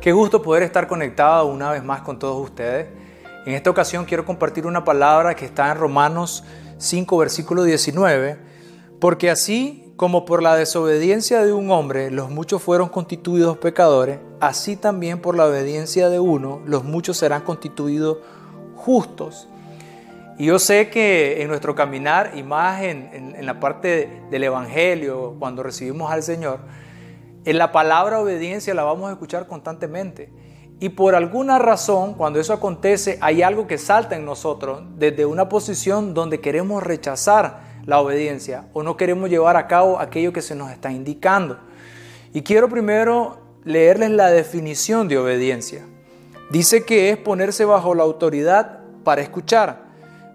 Qué gusto poder estar conectado una vez más con todos ustedes. En esta ocasión quiero compartir una palabra que está en Romanos 5, versículo 19, porque así como por la desobediencia de un hombre los muchos fueron constituidos pecadores, así también por la obediencia de uno los muchos serán constituidos justos. Y yo sé que en nuestro caminar, y más en, en la parte del Evangelio, cuando recibimos al Señor, en la palabra obediencia la vamos a escuchar constantemente. Y por alguna razón, cuando eso acontece, hay algo que salta en nosotros desde una posición donde queremos rechazar la obediencia o no queremos llevar a cabo aquello que se nos está indicando. Y quiero primero leerles la definición de obediencia. Dice que es ponerse bajo la autoridad para escuchar,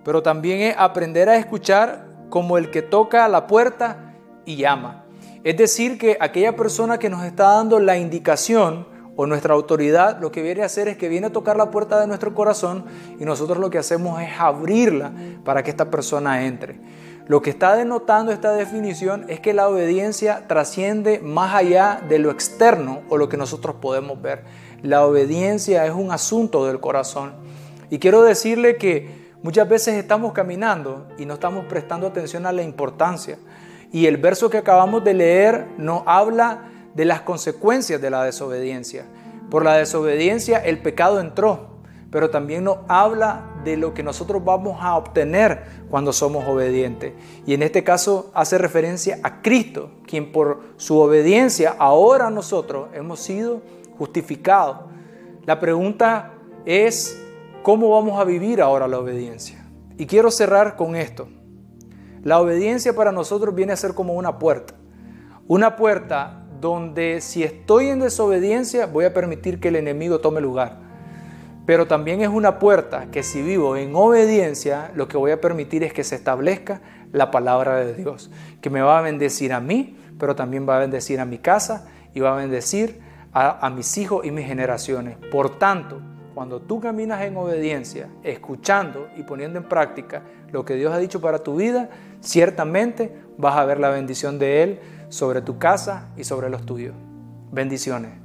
pero también es aprender a escuchar como el que toca la puerta y llama. Es decir, que aquella persona que nos está dando la indicación o nuestra autoridad lo que viene a hacer es que viene a tocar la puerta de nuestro corazón y nosotros lo que hacemos es abrirla para que esta persona entre. Lo que está denotando esta definición es que la obediencia trasciende más allá de lo externo o lo que nosotros podemos ver. La obediencia es un asunto del corazón. Y quiero decirle que muchas veces estamos caminando y no estamos prestando atención a la importancia. Y el verso que acabamos de leer nos habla de las consecuencias de la desobediencia. Por la desobediencia el pecado entró, pero también nos habla de lo que nosotros vamos a obtener cuando somos obedientes. Y en este caso hace referencia a Cristo, quien por su obediencia ahora nosotros hemos sido justificados. La pregunta es, ¿cómo vamos a vivir ahora la obediencia? Y quiero cerrar con esto. La obediencia para nosotros viene a ser como una puerta. Una puerta donde si estoy en desobediencia voy a permitir que el enemigo tome lugar. Pero también es una puerta que si vivo en obediencia, lo que voy a permitir es que se establezca la palabra de Dios, que me va a bendecir a mí, pero también va a bendecir a mi casa y va a bendecir a, mis hijos y mis generaciones. Por tanto, cuando tú caminas en obediencia, escuchando y poniendo en práctica lo que Dios ha dicho para tu vida, ciertamente vas a ver la bendición de Él sobre tu casa y sobre los tuyos. Bendiciones.